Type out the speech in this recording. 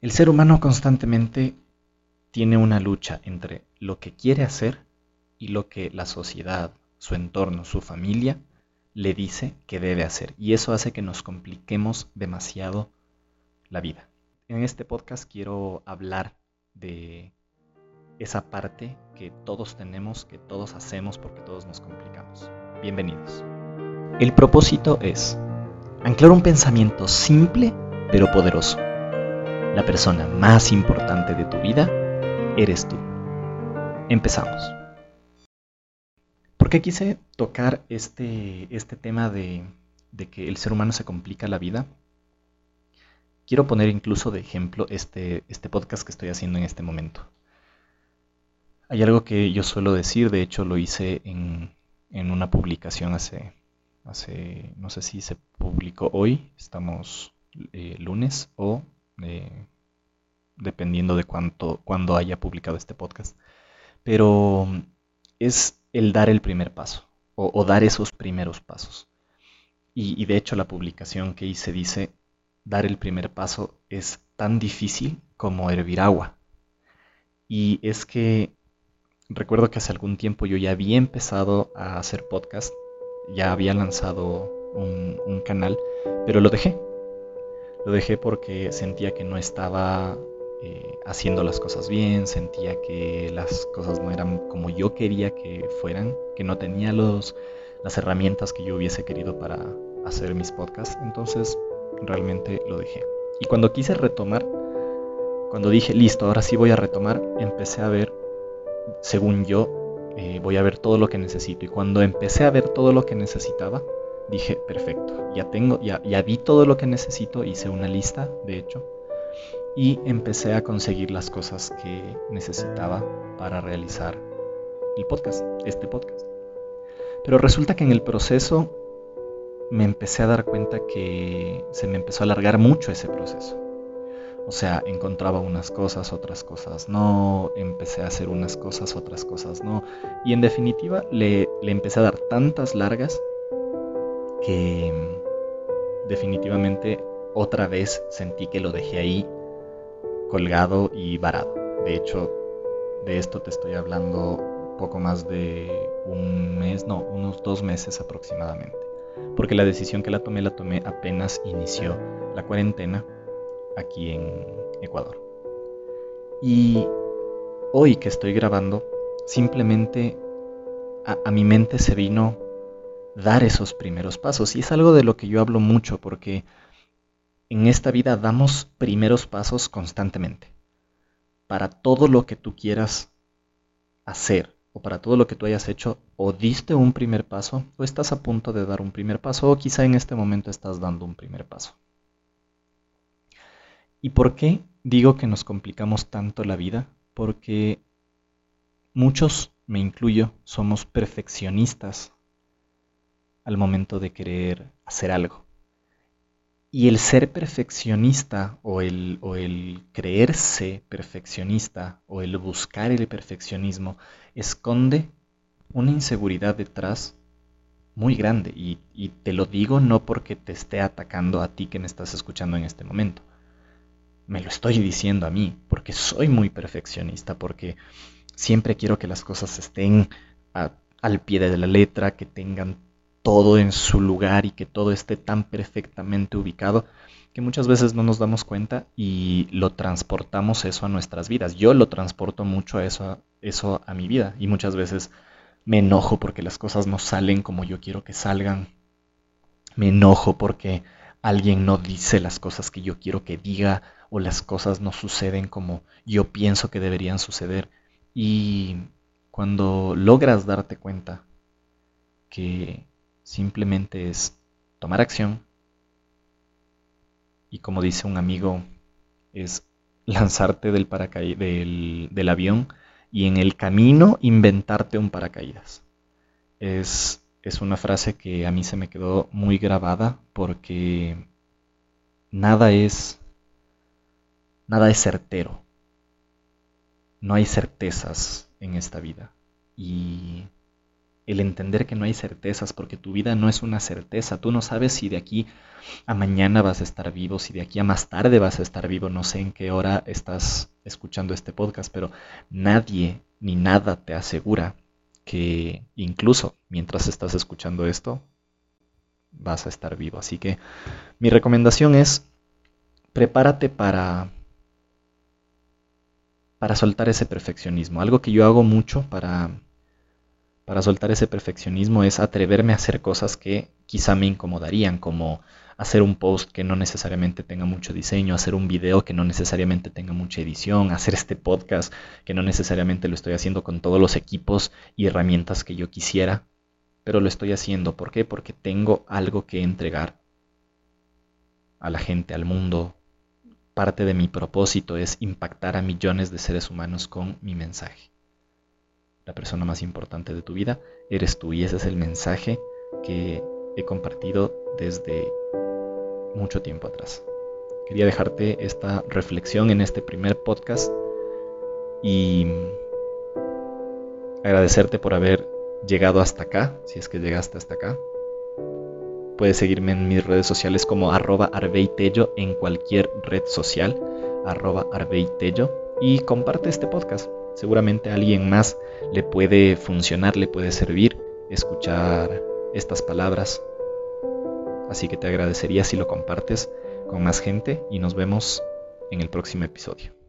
El ser humano constantemente tiene una lucha entre lo que quiere hacer y lo que la sociedad, su entorno, su familia le dice que debe hacer. Y eso hace que nos compliquemos demasiado la vida. En este podcast quiero hablar de esa parte que todos tenemos, que todos hacemos porque todos nos complicamos. Bienvenidos. El propósito es anclar un pensamiento simple pero poderoso la persona más importante de tu vida eres tú. Empezamos. ¿Por qué quise tocar este, este tema de, de que el ser humano se complica la vida? Quiero poner incluso de ejemplo este, este podcast que estoy haciendo en este momento. Hay algo que yo suelo decir, de hecho lo hice en, en una publicación hace, hace, no sé si se publicó hoy, estamos eh, lunes o dependiendo de cuánto, cuándo haya publicado este podcast. Pero es el dar el primer paso o, dar esos primeros pasos. Y, de hecho la publicación que hice dice, dar el primer paso es tan difícil como hervir agua. Y es que recuerdo que hace algún tiempo yo ya había empezado a hacer podcast, ya había lanzado un canal, pero lo dejé lo dejé porque sentía que no estaba eh, haciendo las cosas bien, sentía que las cosas no eran como yo quería que fueran, que no tenía los, las herramientas que yo hubiese querido para hacer mis podcasts, entonces realmente lo dejé. Y cuando quise retomar, cuando dije, listo, ahora sí voy a retomar, empecé a ver, según yo, eh, voy a ver todo lo que necesito. Y cuando empecé a ver todo lo que necesitaba, dije, perfecto, ya tengo, ya, vi todo lo que necesito, hice una lista, de hecho, y empecé a conseguir las cosas que necesitaba para realizar el podcast, este podcast. Pero resulta que en el proceso me empecé a dar cuenta que se me empezó a alargar mucho ese proceso. O sea, encontraba unas cosas, otras cosas no, empecé a hacer unas cosas, otras cosas no. Y en definitiva le, le empecé a dar tantas largas que definitivamente otra vez sentí que lo dejé ahí colgado y varado. De hecho, de esto te estoy hablando poco más de un mes, no, unos dos meses aproximadamente. Porque la decisión que la tomé la tomé apenas inició la cuarentena aquí en Ecuador. Y hoy que estoy grabando, simplemente a, a mi mente se vino dar esos primeros pasos. Y es algo de lo que yo hablo mucho porque en esta vida damos primeros pasos constantemente. Para todo lo que tú quieras hacer o para todo lo que tú hayas hecho, o diste un primer paso o estás a punto de dar un primer paso o quizá en este momento estás dando un primer paso. ¿Y por qué digo que nos complicamos tanto la vida? Porque muchos, me incluyo, somos perfeccionistas al momento de querer hacer algo. Y el ser perfeccionista o el, o el creerse perfeccionista o el buscar el perfeccionismo esconde una inseguridad detrás muy grande. Y, y, te lo digo no porque te esté atacando a ti que me estás escuchando en este momento. Me lo estoy diciendo a mí porque soy muy perfeccionista, porque siempre quiero que las cosas estén al pie de la letra, que tengan todo en su lugar y que todo esté tan perfectamente ubicado que muchas veces no nos damos cuenta y lo transportamos eso a nuestras vidas. Yo lo transporto mucho eso, eso a mi vida y muchas veces me enojo porque las cosas no salen como yo quiero que salgan. Me enojo porque alguien no dice las cosas que yo quiero que diga o las cosas no suceden como yo pienso que deberían suceder. Y cuando logras darte cuenta que Simplemente es tomar acción y como dice un amigo, es lanzarte del, del, del avión y en el camino inventarte un paracaídas. Es, es una frase que a mí se me quedó muy grabada porque nada es nada es certero. No hay certezas en esta vida. Y el entender que no hay certezas, porque tu vida no es una certeza. Tú no sabes si de aquí a mañana vas a estar vivo, si de aquí a más tarde vas a estar vivo. No sé en qué hora estás escuchando este podcast, pero nadie ni nada te asegura que incluso mientras estás escuchando esto, vas a estar vivo. Así que mi recomendación es, prepárate para para soltar ese perfeccionismo. Algo que yo hago mucho para para soltar ese perfeccionismo es atreverme a hacer cosas que quizá me incomodarían, como hacer un post que no necesariamente tenga mucho diseño, hacer un video que no necesariamente tenga mucha edición, hacer este podcast que no necesariamente lo estoy haciendo con todos los equipos y herramientas que yo quisiera, pero lo estoy haciendo. ¿Por qué? Porque tengo algo que entregar a la gente, al mundo. Parte de mi propósito es impactar a millones de seres humanos con mi mensaje la persona más importante de tu vida eres tú y ese es el mensaje que he compartido desde mucho tiempo atrás. Quería dejarte esta reflexión en este primer podcast y agradecerte por haber llegado hasta acá, si es que llegaste hasta acá. Puedes seguirme en mis redes sociales como arroba en cualquier red social, arroba y comparte este podcast. Seguramente a alguien más le puede funcionar, le puede servir escuchar estas palabras. Así que te agradecería si lo compartes con más gente y nos vemos en el próximo episodio.